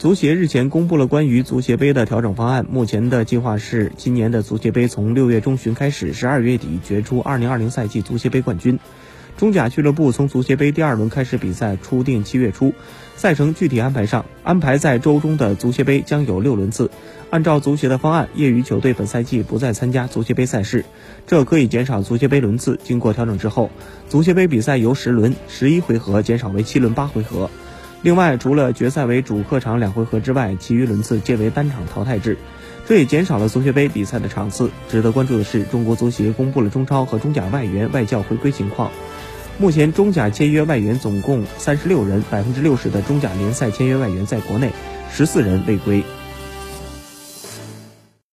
足协日前公布了关于足协杯的调整方案，目前的计划是今年的足协杯从六月中旬开始，十二月底决出二零二零赛季足协杯冠军。中甲俱乐部从足协杯第二轮开始比赛，初定七月初。赛程具体安排上，安排在周中的足协杯将有六轮次。按照足协的方案，业余球队本赛季不再参加足协杯赛事，这可以减少足协杯轮次。经过调整之后，足协杯比赛由十轮十一回合减少为七轮八回合。另外，除了决赛为主客场两回合之外，其余轮次皆为单场淘汰制，这也减少了足协杯比赛的场次。值得关注的是，中国足协公布了中超和中甲外援外教回归情况。目前，中甲签约外援总共三十六人，百分之六十的中甲联赛签约外援在国内，十四人未归。